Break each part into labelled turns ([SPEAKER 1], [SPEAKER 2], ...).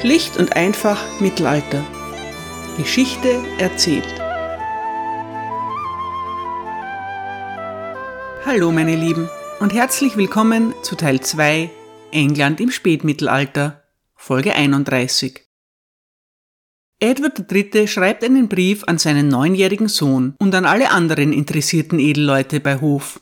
[SPEAKER 1] Schlicht und einfach Mittelalter. Geschichte erzählt. Hallo meine Lieben und herzlich willkommen zu Teil 2 England im Spätmittelalter, Folge 31. Edward III. schreibt einen Brief an seinen neunjährigen Sohn und an alle anderen interessierten Edelleute bei Hof.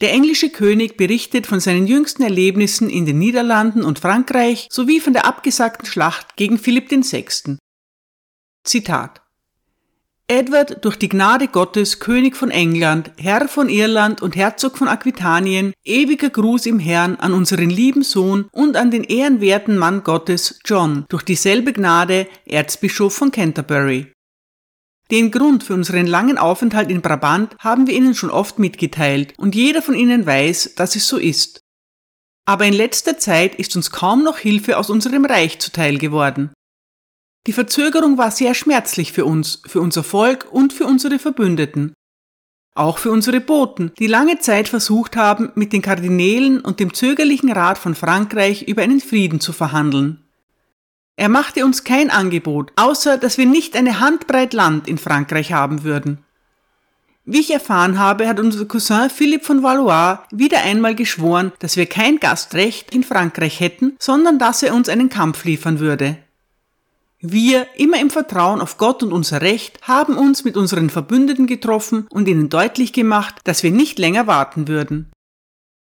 [SPEAKER 1] Der englische König berichtet von seinen jüngsten Erlebnissen in den Niederlanden und Frankreich sowie von der abgesagten Schlacht gegen Philipp VI. Zitat Edward, durch die Gnade Gottes, König von England, Herr von Irland und Herzog von Aquitanien, ewiger Gruß im Herrn an unseren lieben Sohn und an den ehrenwerten Mann Gottes, John, durch dieselbe Gnade, Erzbischof von Canterbury. Den Grund für unseren langen Aufenthalt in Brabant haben wir Ihnen schon oft mitgeteilt und jeder von Ihnen weiß, dass es so ist. Aber in letzter Zeit ist uns kaum noch Hilfe aus unserem Reich zuteil geworden. Die Verzögerung war sehr schmerzlich für uns, für unser Volk und für unsere Verbündeten. Auch für unsere Boten, die lange Zeit versucht haben, mit den Kardinälen und dem zögerlichen Rat von Frankreich über einen Frieden zu verhandeln. Er machte uns kein Angebot, außer dass wir nicht eine Handbreit Land in Frankreich haben würden. Wie ich erfahren habe, hat unser Cousin Philipp von Valois wieder einmal geschworen, dass wir kein Gastrecht in Frankreich hätten, sondern dass er uns einen Kampf liefern würde. Wir, immer im Vertrauen auf Gott und unser Recht, haben uns mit unseren Verbündeten getroffen und ihnen deutlich gemacht, dass wir nicht länger warten würden.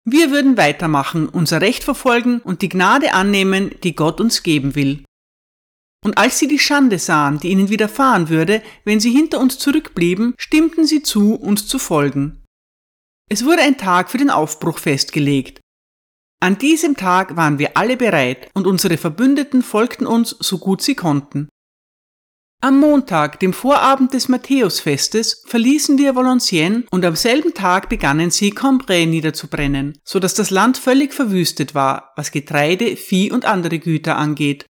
[SPEAKER 1] Wir würden weitermachen, unser Recht verfolgen und die Gnade annehmen, die Gott uns geben will. Und als sie die Schande sahen, die ihnen widerfahren würde, wenn sie hinter uns zurückblieben, stimmten sie zu, uns zu folgen. Es wurde ein Tag für den Aufbruch festgelegt. An diesem Tag waren wir alle bereit und unsere Verbündeten folgten uns so gut sie konnten. Am Montag, dem Vorabend des Matthäusfestes, verließen wir Valenciennes und am selben Tag begannen sie Cambrai niederzubrennen, so dass das Land völlig verwüstet war, was Getreide, Vieh und andere Güter angeht.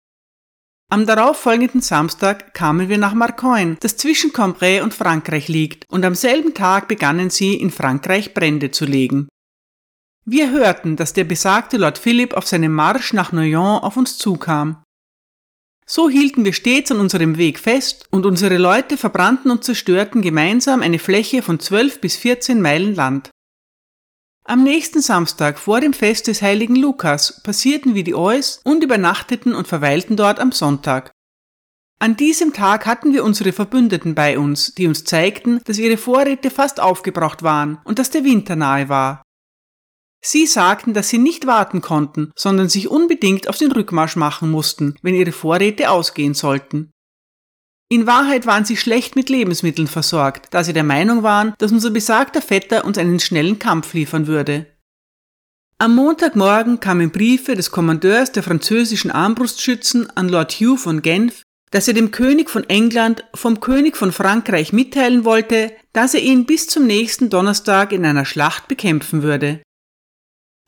[SPEAKER 1] Am darauffolgenden Samstag kamen wir nach Marcoing, das zwischen Cambrai und Frankreich liegt, und am selben Tag begannen sie in Frankreich Brände zu legen. Wir hörten, dass der besagte Lord Philipp auf seinem Marsch nach Noyon auf uns zukam. So hielten wir stets an unserem Weg fest und unsere Leute verbrannten und zerstörten gemeinsam eine Fläche von zwölf bis vierzehn Meilen Land. Am nächsten Samstag vor dem Fest des heiligen Lukas passierten wir die Eus und übernachteten und verweilten dort am Sonntag. An diesem Tag hatten wir unsere Verbündeten bei uns, die uns zeigten, dass ihre Vorräte fast aufgebraucht waren und dass der Winter nahe war. Sie sagten, dass sie nicht warten konnten, sondern sich unbedingt auf den Rückmarsch machen mussten, wenn ihre Vorräte ausgehen sollten. In Wahrheit waren sie schlecht mit Lebensmitteln versorgt, da sie der Meinung waren, dass unser besagter Vetter uns einen schnellen Kampf liefern würde. Am Montagmorgen kamen Briefe des Kommandeurs der französischen Armbrustschützen an Lord Hugh von Genf, dass er dem König von England vom König von Frankreich mitteilen wollte, dass er ihn bis zum nächsten Donnerstag in einer Schlacht bekämpfen würde.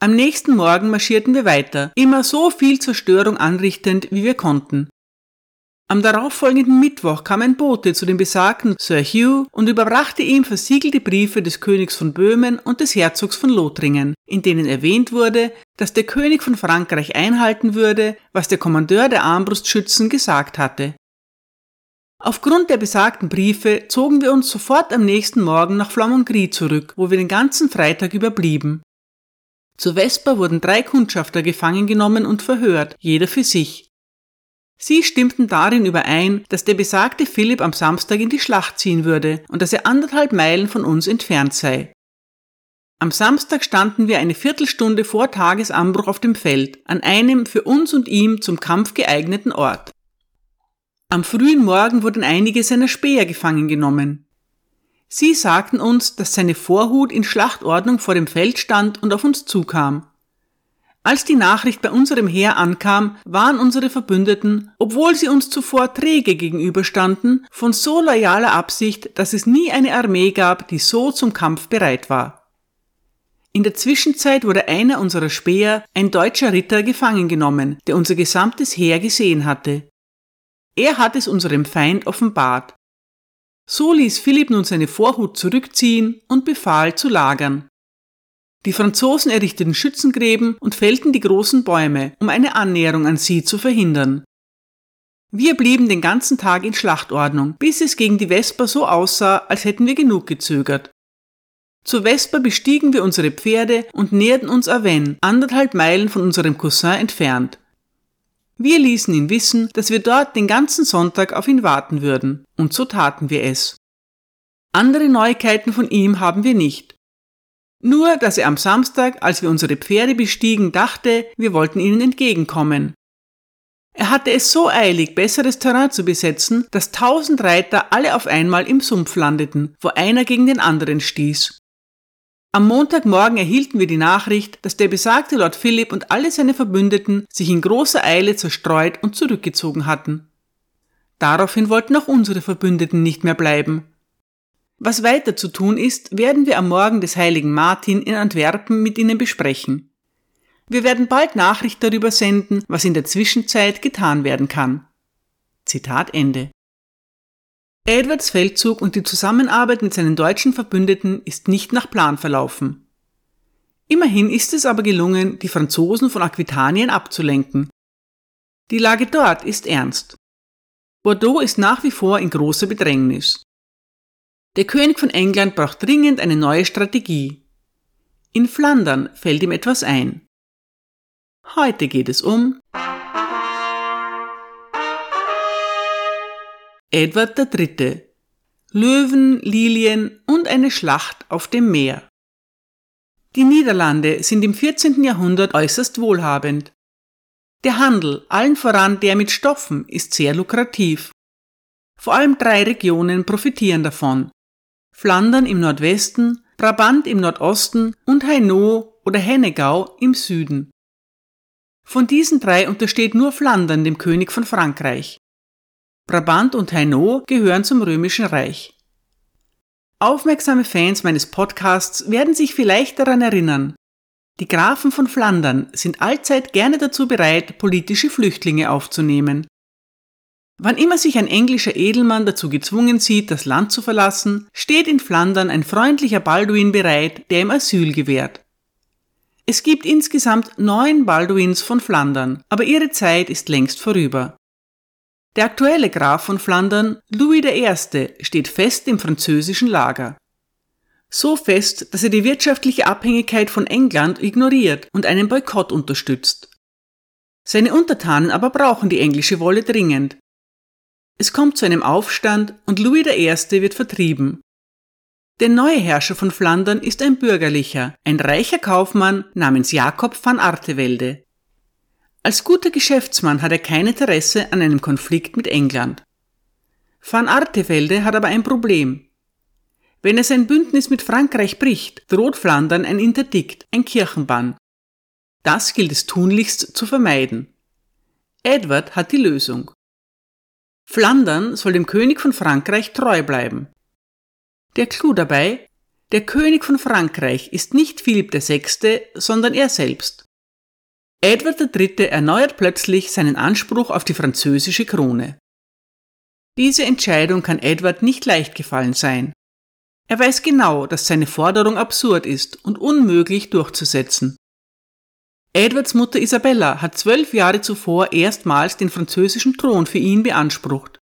[SPEAKER 1] Am nächsten Morgen marschierten wir weiter, immer so viel Zerstörung anrichtend, wie wir konnten. Am darauffolgenden Mittwoch kam ein Bote zu dem besagten Sir Hugh und überbrachte ihm versiegelte Briefe des Königs von Böhmen und des Herzogs von Lothringen, in denen erwähnt wurde, dass der König von Frankreich einhalten würde, was der Kommandeur der Armbrustschützen gesagt hatte. Aufgrund der besagten Briefe zogen wir uns sofort am nächsten Morgen nach Flamongry zurück, wo wir den ganzen Freitag überblieben. Zur Vesper wurden drei Kundschafter gefangen genommen und verhört, jeder für sich. Sie stimmten darin überein, dass der besagte Philipp am Samstag in die Schlacht ziehen würde und dass er anderthalb Meilen von uns entfernt sei. Am Samstag standen wir eine Viertelstunde vor Tagesanbruch auf dem Feld, an einem für uns und ihm zum Kampf geeigneten Ort. Am frühen Morgen wurden einige seiner Späher gefangen genommen. Sie sagten uns, dass seine Vorhut in Schlachtordnung vor dem Feld stand und auf uns zukam. Als die Nachricht bei unserem Heer ankam, waren unsere Verbündeten, obwohl sie uns zuvor träge gegenüberstanden, von so loyaler Absicht, dass es nie eine Armee gab, die so zum Kampf bereit war. In der Zwischenzeit wurde einer unserer Späher, ein deutscher Ritter, gefangen genommen, der unser gesamtes Heer gesehen hatte. Er hat es unserem Feind offenbart. So ließ Philipp nun seine Vorhut zurückziehen und befahl zu lagern. Die Franzosen errichteten Schützengräben und fällten die großen Bäume, um eine Annäherung an sie zu verhindern. Wir blieben den ganzen Tag in Schlachtordnung, bis es gegen die Vesper so aussah, als hätten wir genug gezögert. Zur Vesper bestiegen wir unsere Pferde und näherten uns Aven, anderthalb Meilen von unserem Cousin entfernt. Wir ließen ihn wissen, dass wir dort den ganzen Sonntag auf ihn warten würden, und so taten wir es. Andere Neuigkeiten von ihm haben wir nicht. Nur, dass er am Samstag, als wir unsere Pferde bestiegen, dachte, wir wollten ihnen entgegenkommen. Er hatte es so eilig, besseres Terrain zu besetzen, dass tausend Reiter alle auf einmal im Sumpf landeten, wo einer gegen den anderen stieß. Am Montagmorgen erhielten wir die Nachricht, dass der besagte Lord Philip und alle seine Verbündeten sich in großer Eile zerstreut und zurückgezogen hatten. Daraufhin wollten auch unsere Verbündeten nicht mehr bleiben. Was weiter zu tun ist, werden wir am Morgen des heiligen Martin in Antwerpen mit Ihnen besprechen. Wir werden bald Nachricht darüber senden, was in der Zwischenzeit getan werden kann. Zitat Ende. Edwards Feldzug und die Zusammenarbeit mit seinen deutschen Verbündeten ist nicht nach Plan verlaufen. Immerhin ist es aber gelungen, die Franzosen von Aquitanien abzulenken. Die Lage dort ist ernst. Bordeaux ist nach wie vor in großer Bedrängnis. Der König von England braucht dringend eine neue Strategie. In Flandern fällt ihm etwas ein. Heute geht es um Edward III. Löwen, Lilien und eine Schlacht auf dem Meer. Die Niederlande sind im 14. Jahrhundert äußerst wohlhabend. Der Handel, allen voran der mit Stoffen, ist sehr lukrativ. Vor allem drei Regionen profitieren davon. Flandern im Nordwesten, Brabant im Nordosten und Hainaut oder Hennegau im Süden. Von diesen drei untersteht nur Flandern dem König von Frankreich. Brabant und Hainaut gehören zum Römischen Reich. Aufmerksame Fans meines Podcasts werden sich vielleicht daran erinnern. Die Grafen von Flandern sind allzeit gerne dazu bereit, politische Flüchtlinge aufzunehmen. Wann immer sich ein englischer Edelmann dazu gezwungen sieht, das Land zu verlassen, steht in Flandern ein freundlicher Balduin bereit, der ihm Asyl gewährt. Es gibt insgesamt neun Balduins von Flandern, aber ihre Zeit ist längst vorüber. Der aktuelle Graf von Flandern, Louis I., steht fest im französischen Lager. So fest, dass er die wirtschaftliche Abhängigkeit von England ignoriert und einen Boykott unterstützt. Seine Untertanen aber brauchen die englische Wolle dringend. Es kommt zu einem Aufstand und Louis I. wird vertrieben. Der neue Herrscher von Flandern ist ein bürgerlicher, ein reicher Kaufmann namens Jakob van Artevelde. Als guter Geschäftsmann hat er kein Interesse an einem Konflikt mit England. Van Artevelde hat aber ein Problem. Wenn er sein Bündnis mit Frankreich bricht, droht Flandern ein Interdikt, ein Kirchenbann. Das gilt es tunlichst zu vermeiden. Edward hat die Lösung. Flandern soll dem König von Frankreich treu bleiben. Der Clou dabei, der König von Frankreich ist nicht Philipp VI., sondern er selbst. Edward III. erneuert plötzlich seinen Anspruch auf die französische Krone. Diese Entscheidung kann Edward nicht leicht gefallen sein. Er weiß genau, dass seine Forderung absurd ist und unmöglich durchzusetzen. Edwards Mutter Isabella hat zwölf Jahre zuvor erstmals den französischen Thron für ihn beansprucht.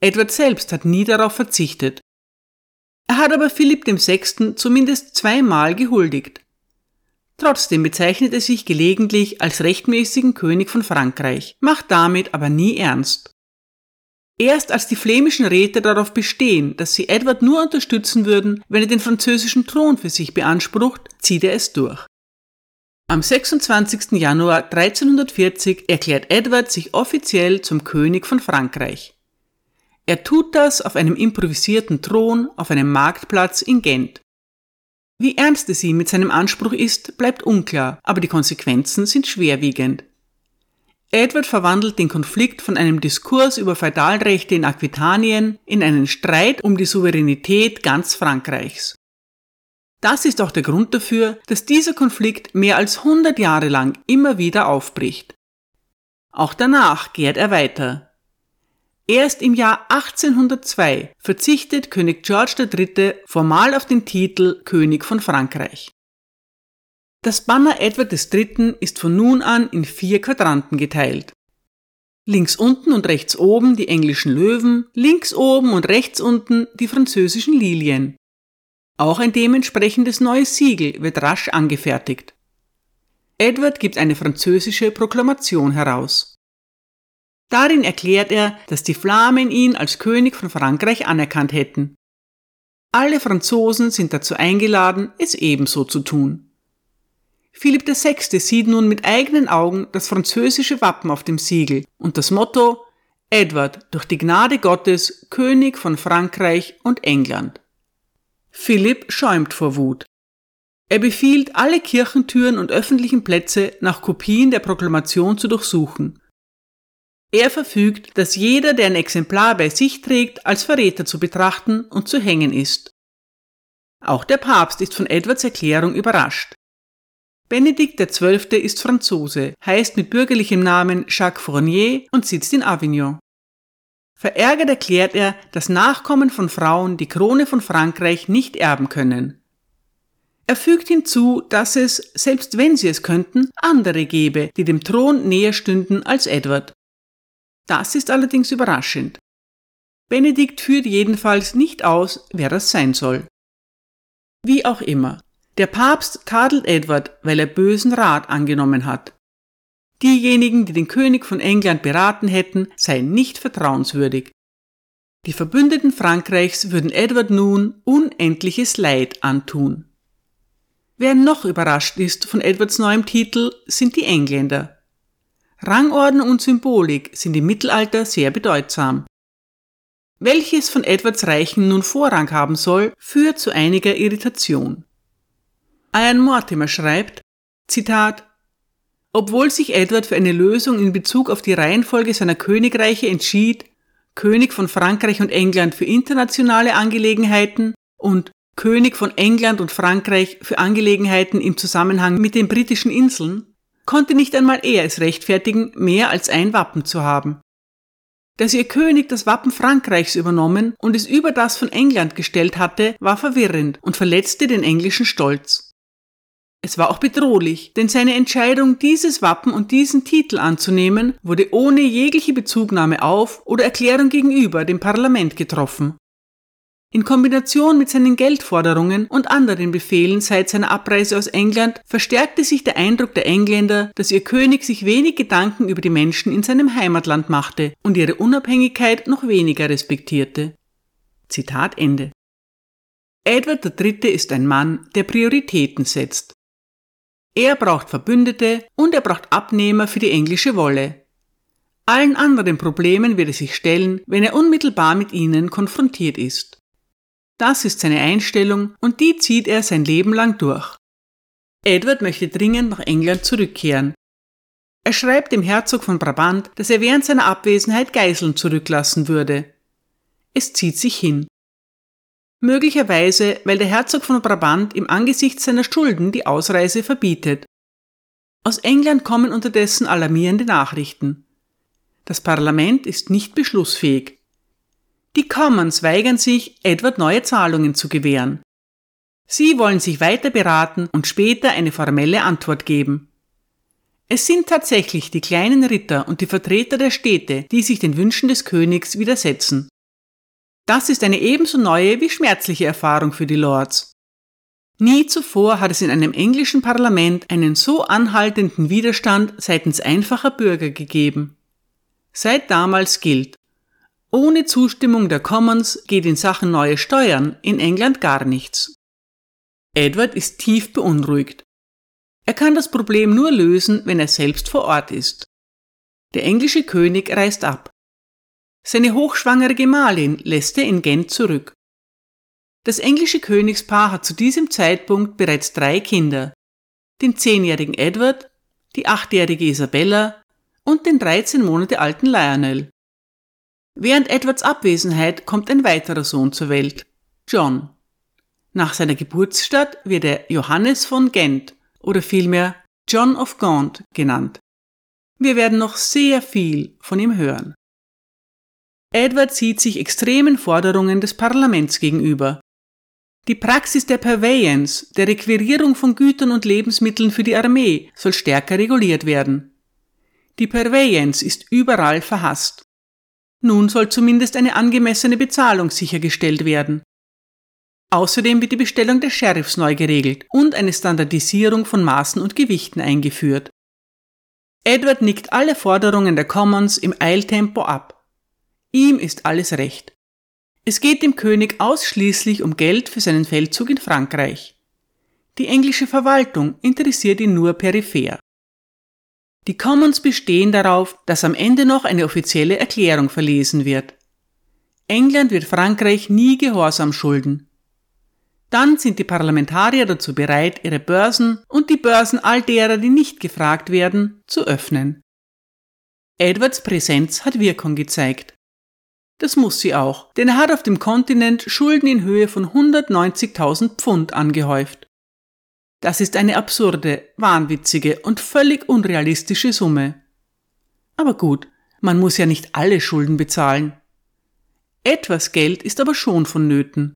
[SPEAKER 1] Edward selbst hat nie darauf verzichtet. Er hat aber Philipp VI. zumindest zweimal gehuldigt. Trotzdem bezeichnet er sich gelegentlich als rechtmäßigen König von Frankreich, macht damit aber nie ernst. Erst als die flämischen Räte darauf bestehen, dass sie Edward nur unterstützen würden, wenn er den französischen Thron für sich beansprucht, zieht er es durch. Am 26. Januar 1340 erklärt Edward sich offiziell zum König von Frankreich. Er tut das auf einem improvisierten Thron auf einem Marktplatz in Gent. Wie ernst es ihm mit seinem Anspruch ist, bleibt unklar, aber die Konsequenzen sind schwerwiegend. Edward verwandelt den Konflikt von einem Diskurs über Feudalrechte in Aquitanien in einen Streit um die Souveränität ganz Frankreichs. Das ist auch der Grund dafür, dass dieser Konflikt mehr als 100 Jahre lang immer wieder aufbricht. Auch danach gärt er weiter. Erst im Jahr 1802 verzichtet König George III. formal auf den Titel König von Frankreich. Das Banner Edward III. ist von nun an in vier Quadranten geteilt. Links unten und rechts oben die englischen Löwen, links oben und rechts unten die französischen Lilien. Auch ein dementsprechendes neues Siegel wird rasch angefertigt. Edward gibt eine französische Proklamation heraus. Darin erklärt er, dass die Flamen ihn als König von Frankreich anerkannt hätten. Alle Franzosen sind dazu eingeladen, es ebenso zu tun. Philipp VI. sieht nun mit eigenen Augen das französische Wappen auf dem Siegel und das Motto Edward durch die Gnade Gottes König von Frankreich und England. Philipp schäumt vor Wut. Er befiehlt, alle Kirchentüren und öffentlichen Plätze nach Kopien der Proklamation zu durchsuchen. Er verfügt, dass jeder, der ein Exemplar bei sich trägt, als Verräter zu betrachten und zu hängen ist. Auch der Papst ist von Edwards Erklärung überrascht. Benedikt XII. ist Franzose, heißt mit bürgerlichem Namen Jacques Fournier und sitzt in Avignon. Verärgert erklärt er, dass Nachkommen von Frauen die Krone von Frankreich nicht erben können. Er fügt hinzu, dass es, selbst wenn sie es könnten, andere gäbe, die dem Thron näher stünden als Edward. Das ist allerdings überraschend. Benedikt führt jedenfalls nicht aus, wer das sein soll. Wie auch immer, der Papst tadelt Edward, weil er bösen Rat angenommen hat. Diejenigen, die den König von England beraten hätten, seien nicht vertrauenswürdig. Die Verbündeten Frankreichs würden Edward nun unendliches Leid antun. Wer noch überrascht ist von Edwards neuem Titel, sind die Engländer. Rangordnung und Symbolik sind im Mittelalter sehr bedeutsam. Welches von Edwards Reichen nun Vorrang haben soll, führt zu einiger Irritation. Ian Mortimer schreibt, Zitat, obwohl sich Edward für eine Lösung in Bezug auf die Reihenfolge seiner Königreiche entschied, König von Frankreich und England für internationale Angelegenheiten und König von England und Frankreich für Angelegenheiten im Zusammenhang mit den britischen Inseln, konnte nicht einmal er es rechtfertigen, mehr als ein Wappen zu haben. Dass ihr König das Wappen Frankreichs übernommen und es über das von England gestellt hatte, war verwirrend und verletzte den englischen Stolz. Es war auch bedrohlich, denn seine Entscheidung, dieses Wappen und diesen Titel anzunehmen, wurde ohne jegliche Bezugnahme auf oder Erklärung gegenüber dem Parlament getroffen. In Kombination mit seinen Geldforderungen und anderen Befehlen seit seiner Abreise aus England verstärkte sich der Eindruck der Engländer, dass ihr König sich wenig Gedanken über die Menschen in seinem Heimatland machte und ihre Unabhängigkeit noch weniger respektierte. Zitat Ende. Edward III. ist ein Mann, der Prioritäten setzt. Er braucht Verbündete und er braucht Abnehmer für die englische Wolle. Allen anderen Problemen wird er sich stellen, wenn er unmittelbar mit ihnen konfrontiert ist. Das ist seine Einstellung und die zieht er sein Leben lang durch. Edward möchte dringend nach England zurückkehren. Er schreibt dem Herzog von Brabant, dass er während seiner Abwesenheit Geiseln zurücklassen würde. Es zieht sich hin. Möglicherweise, weil der Herzog von Brabant im Angesicht seiner Schulden die Ausreise verbietet. Aus England kommen unterdessen alarmierende Nachrichten. Das Parlament ist nicht beschlussfähig. Die Commons weigern sich, Edward neue Zahlungen zu gewähren. Sie wollen sich weiter beraten und später eine formelle Antwort geben. Es sind tatsächlich die kleinen Ritter und die Vertreter der Städte, die sich den Wünschen des Königs widersetzen. Das ist eine ebenso neue wie schmerzliche Erfahrung für die Lords. Nie zuvor hat es in einem englischen Parlament einen so anhaltenden Widerstand seitens einfacher Bürger gegeben. Seit damals gilt, ohne Zustimmung der Commons geht in Sachen neue Steuern in England gar nichts. Edward ist tief beunruhigt. Er kann das Problem nur lösen, wenn er selbst vor Ort ist. Der englische König reist ab. Seine hochschwangere Gemahlin lässt er in Gent zurück. Das englische Königspaar hat zu diesem Zeitpunkt bereits drei Kinder. Den zehnjährigen Edward, die achtjährige Isabella und den 13 Monate alten Lionel. Während Edwards Abwesenheit kommt ein weiterer Sohn zur Welt, John. Nach seiner Geburtsstadt wird er Johannes von Gent oder vielmehr John of Gaunt genannt. Wir werden noch sehr viel von ihm hören. Edward sieht sich extremen Forderungen des Parlaments gegenüber. Die Praxis der Purveyance, der Requirierung von Gütern und Lebensmitteln für die Armee, soll stärker reguliert werden. Die Purveyance ist überall verhasst. Nun soll zumindest eine angemessene Bezahlung sichergestellt werden. Außerdem wird die Bestellung der Sheriffs neu geregelt und eine Standardisierung von Maßen und Gewichten eingeführt. Edward nickt alle Forderungen der Commons im Eiltempo ab. Ihm ist alles recht. Es geht dem König ausschließlich um Geld für seinen Feldzug in Frankreich. Die englische Verwaltung interessiert ihn nur peripher. Die Commons bestehen darauf, dass am Ende noch eine offizielle Erklärung verlesen wird. England wird Frankreich nie Gehorsam schulden. Dann sind die Parlamentarier dazu bereit, ihre Börsen und die Börsen all derer, die nicht gefragt werden, zu öffnen. Edwards Präsenz hat Wirkung gezeigt. Das muss sie auch, denn er hat auf dem Kontinent Schulden in Höhe von 190.000 Pfund angehäuft. Das ist eine absurde, wahnwitzige und völlig unrealistische Summe. Aber gut, man muss ja nicht alle Schulden bezahlen. Etwas Geld ist aber schon vonnöten.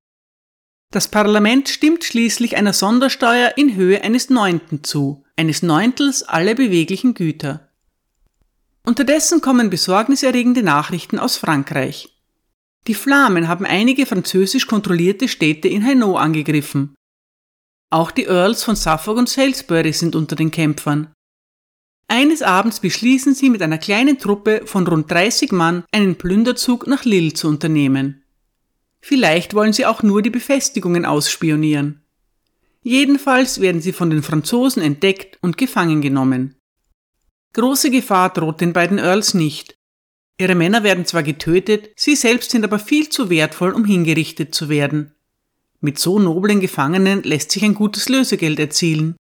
[SPEAKER 1] Das Parlament stimmt schließlich einer Sondersteuer in Höhe eines Neunten zu, eines Neuntels aller beweglichen Güter. Unterdessen kommen besorgniserregende Nachrichten aus Frankreich. Die Flamen haben einige französisch kontrollierte Städte in Hainaut angegriffen. Auch die Earls von Suffolk und Salisbury sind unter den Kämpfern. Eines Abends beschließen sie mit einer kleinen Truppe von rund 30 Mann einen Plünderzug nach Lille zu unternehmen. Vielleicht wollen sie auch nur die Befestigungen ausspionieren. Jedenfalls werden sie von den Franzosen entdeckt und gefangen genommen. Große Gefahr droht den beiden Earls nicht. Ihre Männer werden zwar getötet, sie selbst sind aber viel zu wertvoll, um hingerichtet zu werden. Mit so noblen Gefangenen lässt sich ein gutes Lösegeld erzielen.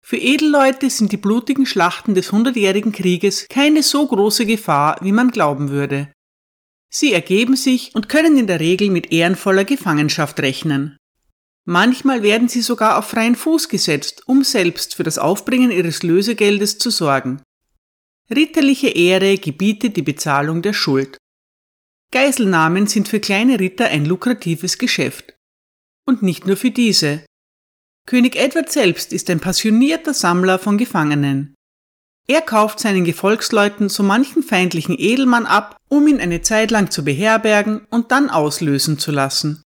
[SPEAKER 1] Für Edelleute sind die blutigen Schlachten des Hundertjährigen Krieges keine so große Gefahr, wie man glauben würde. Sie ergeben sich und können in der Regel mit ehrenvoller Gefangenschaft rechnen. Manchmal werden sie sogar auf freien Fuß gesetzt, um selbst für das Aufbringen ihres Lösegeldes zu sorgen. Ritterliche Ehre gebietet die Bezahlung der Schuld. Geiselnahmen sind für kleine Ritter ein lukratives Geschäft. Und nicht nur für diese. König Edward selbst ist ein passionierter Sammler von Gefangenen. Er kauft seinen Gefolgsleuten so manchen feindlichen Edelmann ab, um ihn eine Zeit lang zu beherbergen und dann auslösen zu lassen.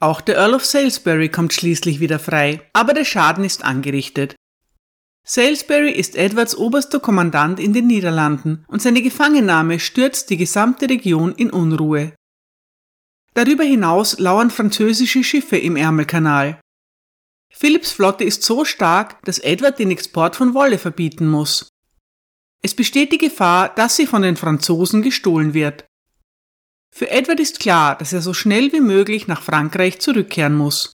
[SPEAKER 1] Auch der Earl of Salisbury kommt schließlich wieder frei, aber der Schaden ist angerichtet. Salisbury ist Edwards oberster Kommandant in den Niederlanden und seine Gefangennahme stürzt die gesamte Region in Unruhe. Darüber hinaus lauern französische Schiffe im Ärmelkanal. Philipps Flotte ist so stark, dass Edward den Export von Wolle verbieten muss. Es besteht die Gefahr, dass sie von den Franzosen gestohlen wird. Für Edward ist klar, dass er so schnell wie möglich nach Frankreich zurückkehren muss.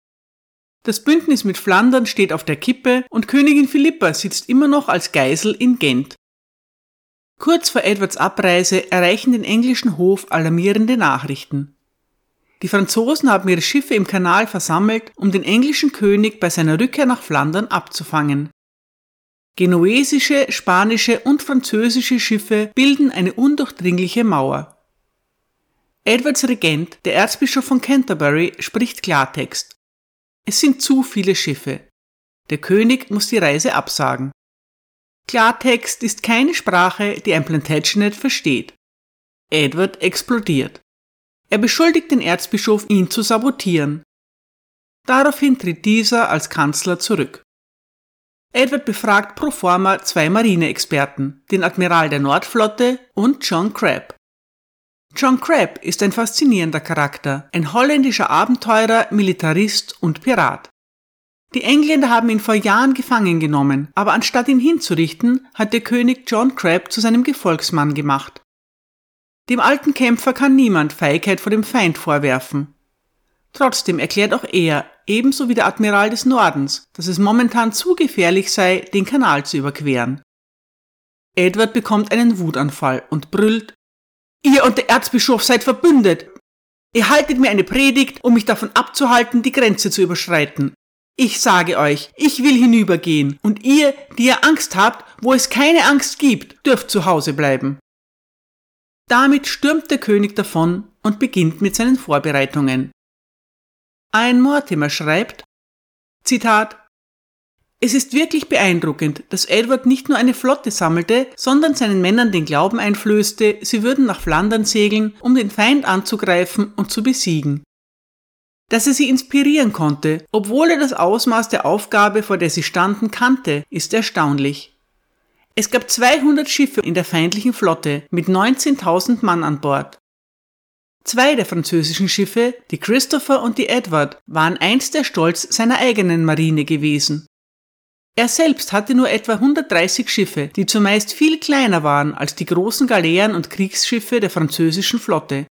[SPEAKER 1] Das Bündnis mit Flandern steht auf der Kippe und Königin Philippa sitzt immer noch als Geisel in Gent. Kurz vor Edwards Abreise erreichen den englischen Hof alarmierende Nachrichten. Die Franzosen haben ihre Schiffe im Kanal versammelt, um den englischen König bei seiner Rückkehr nach Flandern abzufangen. Genuesische, spanische und französische Schiffe bilden eine undurchdringliche Mauer. Edwards Regent, der Erzbischof von Canterbury, spricht Klartext. Es sind zu viele Schiffe. Der König muss die Reise absagen. Klartext ist keine Sprache, die ein Plantagenet versteht. Edward explodiert. Er beschuldigt den Erzbischof, ihn zu sabotieren. Daraufhin tritt dieser als Kanzler zurück. Edward befragt pro forma zwei Marineexperten, den Admiral der Nordflotte und John Crabb. John Crabb ist ein faszinierender Charakter, ein holländischer Abenteurer, Militarist und Pirat. Die Engländer haben ihn vor Jahren gefangen genommen, aber anstatt ihn hinzurichten, hat der König John Crabb zu seinem Gefolgsmann gemacht. Dem alten Kämpfer kann niemand Feigheit vor dem Feind vorwerfen. Trotzdem erklärt auch er, ebenso wie der Admiral des Nordens, dass es momentan zu gefährlich sei, den Kanal zu überqueren. Edward bekommt einen Wutanfall und brüllt, Ihr und der Erzbischof seid verbündet. Ihr haltet mir eine Predigt, um mich davon abzuhalten, die Grenze zu überschreiten. Ich sage euch, ich will hinübergehen, und ihr, die ihr Angst habt, wo es keine Angst gibt, dürft zu Hause bleiben. Damit stürmt der König davon und beginnt mit seinen Vorbereitungen. Ein Mortimer schreibt, Zitat, Es ist wirklich beeindruckend, dass Edward nicht nur eine Flotte sammelte, sondern seinen Männern den Glauben einflößte, sie würden nach Flandern segeln, um den Feind anzugreifen und zu besiegen. Dass er sie inspirieren konnte, obwohl er das Ausmaß der Aufgabe, vor der sie standen, kannte, ist erstaunlich. Es gab 200 Schiffe in der feindlichen Flotte mit 19.000 Mann an Bord. Zwei der französischen Schiffe, die Christopher und die Edward, waren einst der Stolz seiner eigenen Marine gewesen. Er selbst hatte nur etwa 130 Schiffe, die zumeist viel kleiner waren als die großen Galeeren und Kriegsschiffe der französischen Flotte.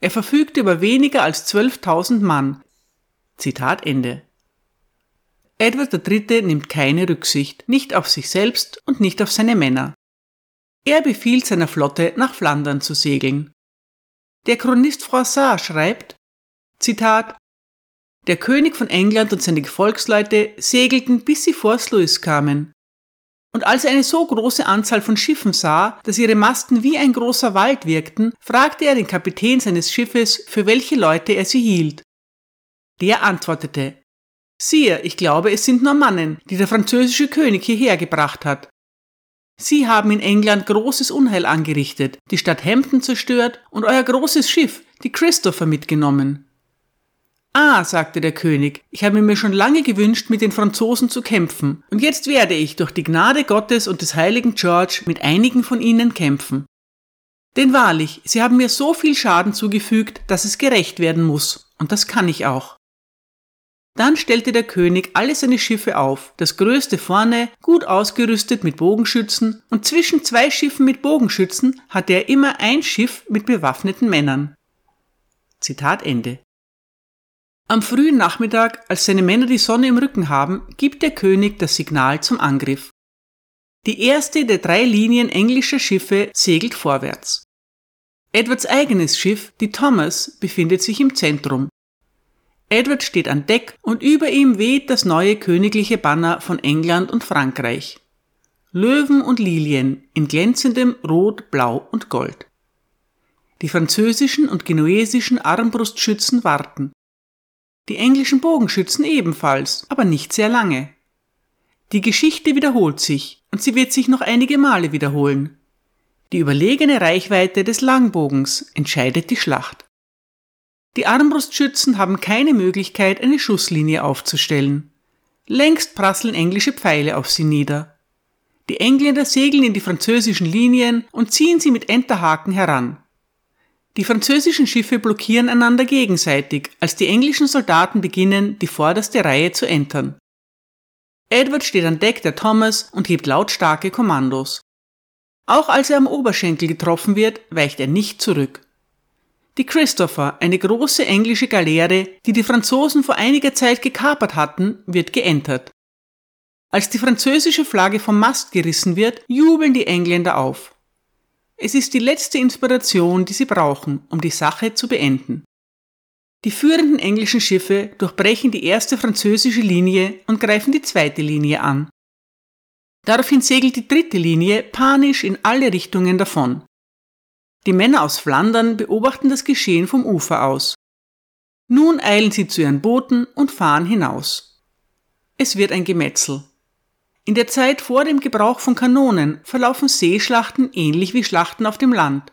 [SPEAKER 1] Er verfügte über weniger als 12.000 Mann. Zitat Ende. Edward III. nimmt keine Rücksicht, nicht auf sich selbst und nicht auf seine Männer. Er befiehlt seiner Flotte, nach Flandern zu segeln. Der Chronist Froissart schreibt, Zitat, der König von England und seine Gefolgsleute segelten, bis sie vor Sluis kamen. Und als er eine so große Anzahl von Schiffen sah, dass ihre Masten wie ein großer Wald wirkten, fragte er den Kapitän seines Schiffes, für welche Leute er sie hielt. Der antwortete, Siehe, ich glaube, es sind Normannen, die der französische König hierher gebracht hat. Sie haben in England großes Unheil angerichtet, die Stadt Hampton zerstört und euer großes Schiff, die Christopher, mitgenommen. Ah, sagte der König, ich habe mir schon lange gewünscht, mit den Franzosen zu kämpfen, und jetzt werde ich durch die Gnade Gottes und des heiligen George mit einigen von ihnen kämpfen. Denn wahrlich, sie haben mir so viel Schaden zugefügt, dass es gerecht werden muss, und das kann ich auch. Dann stellte der König alle seine Schiffe auf, das größte vorne, gut ausgerüstet mit Bogenschützen, und zwischen zwei Schiffen mit Bogenschützen hatte er immer ein Schiff mit bewaffneten Männern. Zitat Ende. Am frühen Nachmittag, als seine Männer die Sonne im Rücken haben, gibt der König das Signal zum Angriff. Die erste der drei Linien englischer Schiffe segelt vorwärts. Edwards eigenes Schiff, die Thomas, befindet sich im Zentrum. Edward steht an Deck und über ihm weht das neue königliche Banner von England und Frankreich. Löwen und Lilien in glänzendem Rot, Blau und Gold. Die französischen und genuesischen Armbrustschützen warten. Die englischen Bogenschützen ebenfalls, aber nicht sehr lange. Die Geschichte wiederholt sich und sie wird sich noch einige Male wiederholen. Die überlegene Reichweite des Langbogens entscheidet die Schlacht. Die Armbrustschützen haben keine Möglichkeit, eine Schusslinie aufzustellen. Längst prasseln englische Pfeile auf sie nieder. Die Engländer segeln in die französischen Linien und ziehen sie mit Enterhaken heran. Die französischen Schiffe blockieren einander gegenseitig, als die englischen Soldaten beginnen, die vorderste Reihe zu entern. Edward steht an Deck der Thomas und gibt lautstarke Kommandos. Auch als er am Oberschenkel getroffen wird, weicht er nicht zurück. Die Christopher, eine große englische Galeere, die die Franzosen vor einiger Zeit gekapert hatten, wird geentert. Als die französische Flagge vom Mast gerissen wird, jubeln die Engländer auf. Es ist die letzte Inspiration, die sie brauchen, um die Sache zu beenden. Die führenden englischen Schiffe durchbrechen die erste französische Linie und greifen die zweite Linie an. Daraufhin segelt die dritte Linie panisch in alle Richtungen davon. Die Männer aus Flandern beobachten das Geschehen vom Ufer aus. Nun eilen sie zu ihren Booten und fahren hinaus. Es wird ein Gemetzel. In der Zeit vor dem Gebrauch von Kanonen verlaufen Seeschlachten ähnlich wie Schlachten auf dem Land.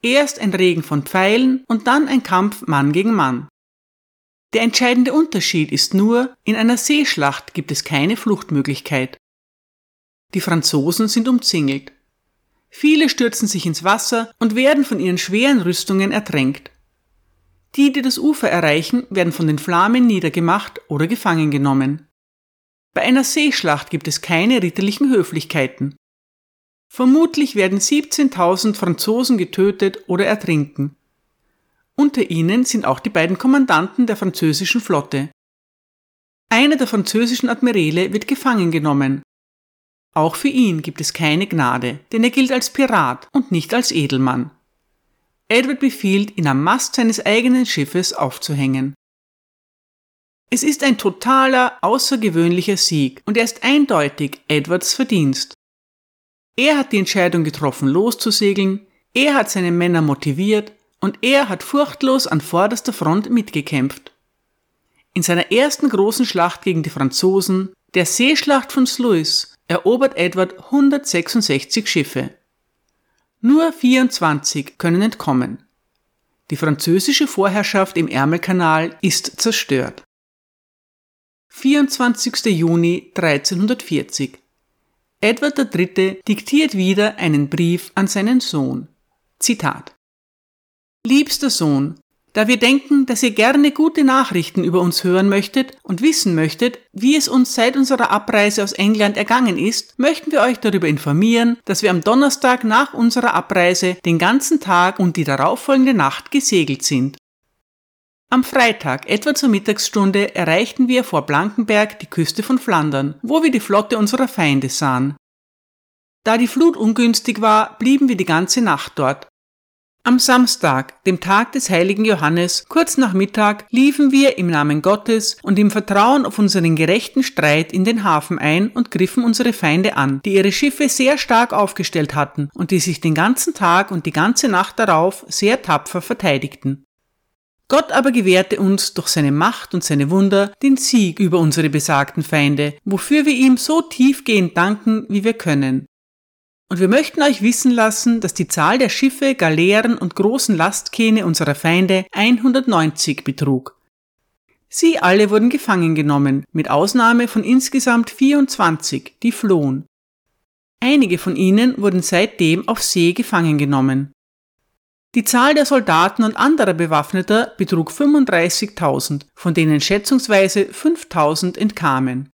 [SPEAKER 1] Erst ein Regen von Pfeilen und dann ein Kampf Mann gegen Mann. Der entscheidende Unterschied ist nur, in einer Seeschlacht gibt es keine Fluchtmöglichkeit. Die Franzosen sind umzingelt. Viele stürzen sich ins Wasser und werden von ihren schweren Rüstungen ertränkt. Die, die das Ufer erreichen, werden von den Flamen niedergemacht oder gefangen genommen. Bei einer Seeschlacht gibt es keine ritterlichen Höflichkeiten. Vermutlich werden 17.000 Franzosen getötet oder ertrinken. Unter ihnen sind auch die beiden Kommandanten der französischen Flotte. Einer der französischen Admiräle wird gefangen genommen. Auch für ihn gibt es keine Gnade, denn er gilt als Pirat und nicht als Edelmann. Edward befiehlt, ihn am Mast seines eigenen Schiffes aufzuhängen. Es ist ein totaler, außergewöhnlicher Sieg und er ist eindeutig Edwards Verdienst. Er hat die Entscheidung getroffen, loszusegeln, er hat seine Männer motiviert und er hat furchtlos an vorderster Front mitgekämpft. In seiner ersten großen Schlacht gegen die Franzosen, der Seeschlacht von Sluis erobert Edward 166 Schiffe. Nur 24 können entkommen. Die französische Vorherrschaft im Ärmelkanal ist zerstört. 24. Juni 1340 Edward III. diktiert wieder einen Brief an seinen Sohn. Zitat Liebster Sohn, da wir denken, dass ihr gerne gute Nachrichten über uns hören möchtet und wissen möchtet, wie es uns seit unserer Abreise aus England ergangen ist, möchten wir euch darüber informieren, dass wir am Donnerstag nach unserer Abreise den ganzen Tag und die darauffolgende Nacht gesegelt sind. Am Freitag, etwa zur Mittagsstunde, erreichten wir vor Blankenberg die Küste von Flandern, wo wir die Flotte unserer Feinde sahen. Da die Flut ungünstig war, blieben wir die ganze Nacht dort. Am Samstag, dem Tag des heiligen Johannes, kurz nach Mittag, liefen wir im Namen Gottes und im Vertrauen auf unseren gerechten Streit in den Hafen ein und griffen unsere Feinde an, die ihre Schiffe sehr stark aufgestellt hatten und die sich den ganzen Tag und die ganze Nacht darauf sehr tapfer verteidigten. Gott aber gewährte uns durch seine Macht und seine Wunder den Sieg über unsere besagten Feinde, wofür wir ihm so tiefgehend danken, wie wir können. Und wir möchten euch wissen lassen, dass die Zahl der Schiffe, Galeeren und großen Lastkähne unserer Feinde 190 betrug. Sie alle wurden gefangen genommen, mit Ausnahme von insgesamt 24, die flohen. Einige von ihnen wurden seitdem auf See gefangen genommen. Die Zahl der Soldaten und anderer Bewaffneter betrug 35.000, von denen schätzungsweise 5.000 entkamen.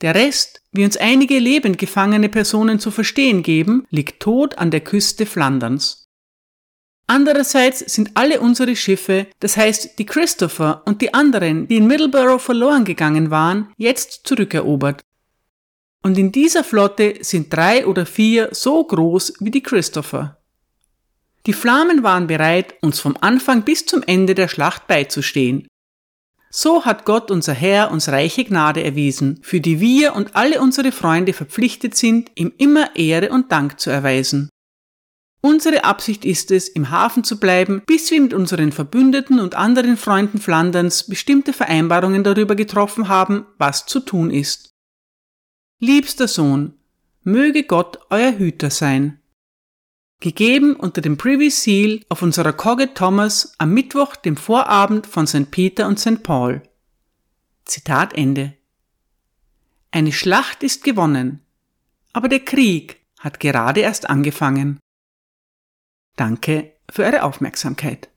[SPEAKER 1] Der Rest, wie uns einige lebend gefangene Personen zu verstehen geben, liegt tot an der Küste Flanderns. Andererseits sind alle unsere Schiffe, das heißt die Christopher und die anderen, die in Middleborough verloren gegangen waren, jetzt zurückerobert. Und in dieser Flotte sind drei oder vier so groß wie die Christopher. Die Flamen waren bereit, uns vom Anfang bis zum Ende der Schlacht beizustehen. So hat Gott unser Herr uns reiche Gnade erwiesen, für die wir und alle unsere Freunde verpflichtet sind, ihm immer Ehre und Dank zu erweisen. Unsere Absicht ist es, im Hafen zu bleiben, bis wir mit unseren Verbündeten und anderen Freunden Flanderns bestimmte Vereinbarungen darüber getroffen haben, was zu tun ist. Liebster Sohn, möge Gott euer Hüter sein gegeben unter dem Privy Seal auf unserer Coget Thomas am Mittwoch, dem Vorabend von St. Peter und St. Paul. Zitat Ende. Eine Schlacht ist gewonnen, aber der Krieg hat gerade erst angefangen. Danke für eure Aufmerksamkeit.